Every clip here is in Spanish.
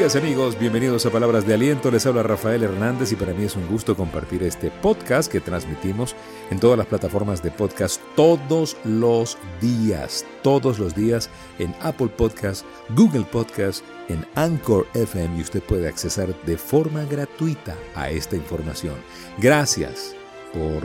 amigos, bienvenidos a Palabras de Aliento, les habla Rafael Hernández y para mí es un gusto compartir este podcast que transmitimos en todas las plataformas de podcast todos los días, todos los días en Apple Podcast, Google Podcast, en Anchor FM y usted puede accesar de forma gratuita a esta información. Gracias por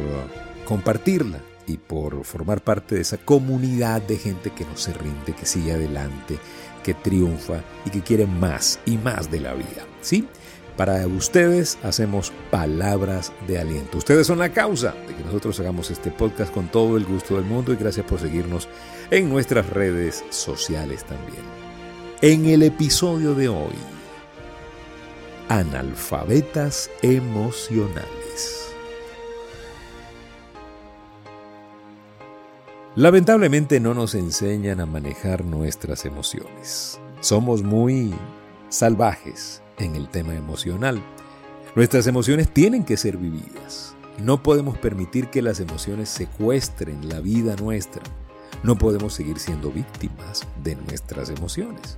compartirla y por formar parte de esa comunidad de gente que no se rinde, que sigue adelante que triunfa y que quiere más y más de la vida. ¿Sí? Para ustedes hacemos palabras de aliento. Ustedes son la causa de que nosotros hagamos este podcast con todo el gusto del mundo y gracias por seguirnos en nuestras redes sociales también. En el episodio de hoy, analfabetas emocionales. Lamentablemente no nos enseñan a manejar nuestras emociones. Somos muy salvajes en el tema emocional. Nuestras emociones tienen que ser vividas. No podemos permitir que las emociones secuestren la vida nuestra. No podemos seguir siendo víctimas de nuestras emociones.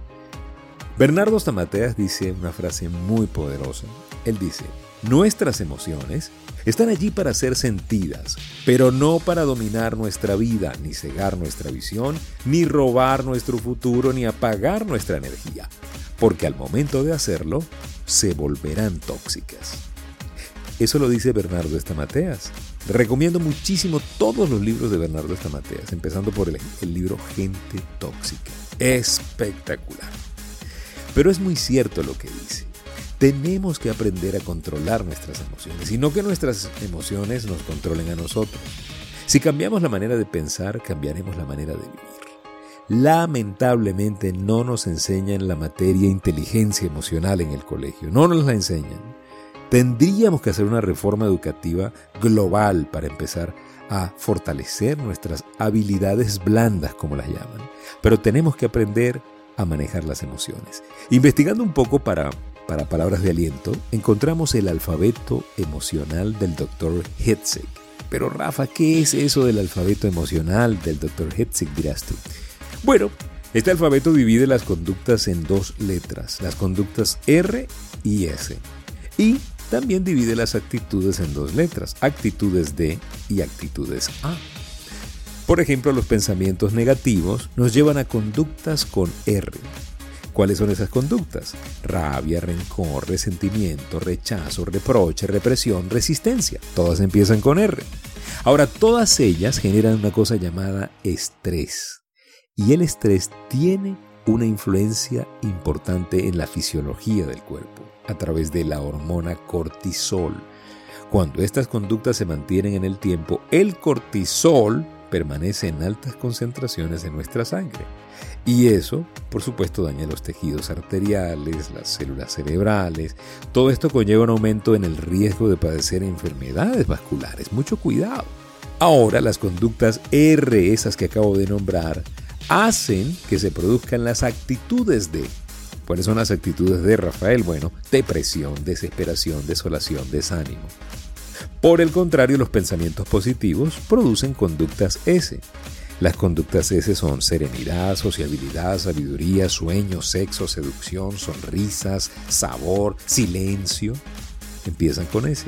Bernardo Stamateas dice una frase muy poderosa. Él dice, nuestras emociones están allí para ser sentidas, pero no para dominar nuestra vida, ni cegar nuestra visión, ni robar nuestro futuro, ni apagar nuestra energía, porque al momento de hacerlo, se volverán tóxicas. Eso lo dice Bernardo Estamateas. Recomiendo muchísimo todos los libros de Bernardo Estamateas, empezando por el, el libro Gente Tóxica. Espectacular. Pero es muy cierto lo que dice. Tenemos que aprender a controlar nuestras emociones y no que nuestras emociones nos controlen a nosotros. Si cambiamos la manera de pensar, cambiaremos la manera de vivir. Lamentablemente no nos enseñan la materia inteligencia emocional en el colegio, no nos la enseñan. Tendríamos que hacer una reforma educativa global para empezar a fortalecer nuestras habilidades blandas, como las llaman. Pero tenemos que aprender a manejar las emociones. Investigando un poco para para palabras de aliento, encontramos el alfabeto emocional del Dr. Hitzig. Pero Rafa, ¿qué es eso del alfabeto emocional del Dr. Hitzig, dirás tú? Bueno, este alfabeto divide las conductas en dos letras, las conductas R y S. Y también divide las actitudes en dos letras, actitudes D y actitudes A. Por ejemplo, los pensamientos negativos nos llevan a conductas con R, ¿Cuáles son esas conductas? Rabia, rencor, resentimiento, rechazo, reproche, represión, resistencia. Todas empiezan con R. Ahora, todas ellas generan una cosa llamada estrés. Y el estrés tiene una influencia importante en la fisiología del cuerpo a través de la hormona cortisol. Cuando estas conductas se mantienen en el tiempo, el cortisol permanece en altas concentraciones en nuestra sangre. Y eso, por supuesto, daña los tejidos arteriales, las células cerebrales. Todo esto conlleva un aumento en el riesgo de padecer enfermedades vasculares. Mucho cuidado. Ahora, las conductas R, esas que acabo de nombrar, hacen que se produzcan las actitudes de... ¿Cuáles son las actitudes de Rafael? Bueno, depresión, desesperación, desolación, desánimo. Por el contrario, los pensamientos positivos producen conductas S. Las conductas S son serenidad, sociabilidad, sabiduría, sueño, sexo, seducción, sonrisas, sabor, silencio. Empiezan con S.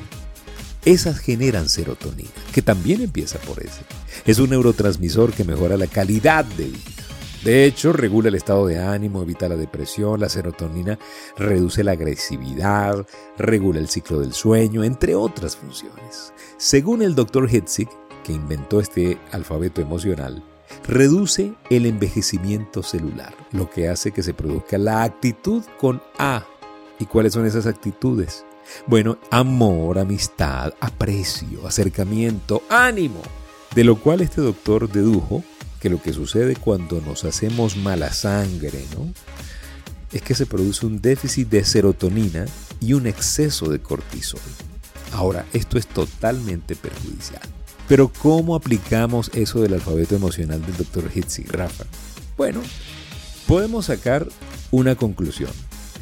Esas generan serotonina, que también empieza por S. Es un neurotransmisor que mejora la calidad de vida. De hecho, regula el estado de ánimo, evita la depresión, la serotonina reduce la agresividad, regula el ciclo del sueño, entre otras funciones. Según el Dr. Hitzig, que inventó este alfabeto emocional, reduce el envejecimiento celular, lo que hace que se produzca la actitud con A. ¿Y cuáles son esas actitudes? Bueno, amor, amistad, aprecio, acercamiento, ánimo. De lo cual este doctor dedujo que lo que sucede cuando nos hacemos mala sangre, ¿no? Es que se produce un déficit de serotonina y un exceso de cortisol. Ahora, esto es totalmente perjudicial. Pero ¿cómo aplicamos eso del alfabeto emocional del Dr. Hitzi, Rafa? Bueno, podemos sacar una conclusión.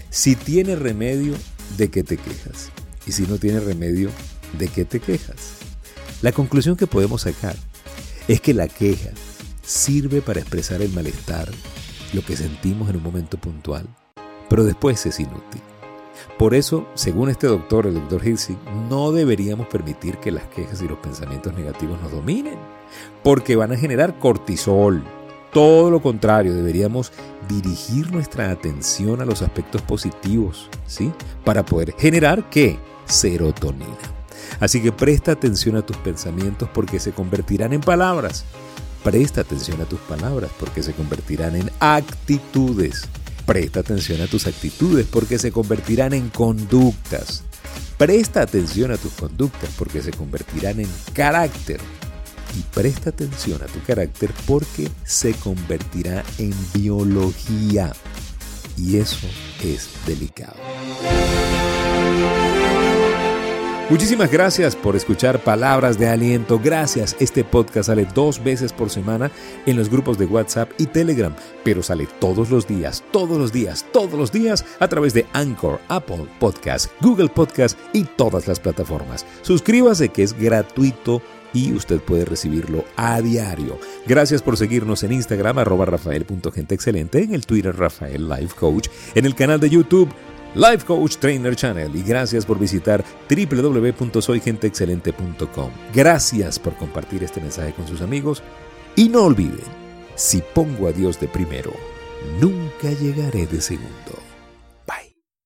Si tiene remedio, ¿de qué te quejas? Y si no tiene remedio, ¿de qué te quejas? La conclusión que podemos sacar es que la queja sirve para expresar el malestar, lo que sentimos en un momento puntual, pero después es inútil. Por eso, según este doctor, el doctor Hilsig, no deberíamos permitir que las quejas y los pensamientos negativos nos dominen, porque van a generar cortisol. Todo lo contrario, deberíamos dirigir nuestra atención a los aspectos positivos, ¿sí? Para poder generar qué? Serotonina. Así que presta atención a tus pensamientos porque se convertirán en palabras. Presta atención a tus palabras porque se convertirán en actitudes. Presta atención a tus actitudes porque se convertirán en conductas. Presta atención a tus conductas porque se convertirán en carácter. Y presta atención a tu carácter porque se convertirá en biología. Y eso es delicado. Muchísimas gracias por escuchar palabras de aliento. Gracias. Este podcast sale dos veces por semana en los grupos de WhatsApp y Telegram, pero sale todos los días, todos los días, todos los días a través de Anchor, Apple Podcast, Google Podcast y todas las plataformas. Suscríbase que es gratuito y usted puede recibirlo a diario. Gracias por seguirnos en Instagram, arroba rafael.genteexcelente, en el Twitter Rafael Life Coach, en el canal de YouTube Life Coach Trainer Channel y gracias por visitar www.soygenteexcelente.com. Gracias por compartir este mensaje con sus amigos y no olviden, si pongo a Dios de primero, nunca llegaré de segundo.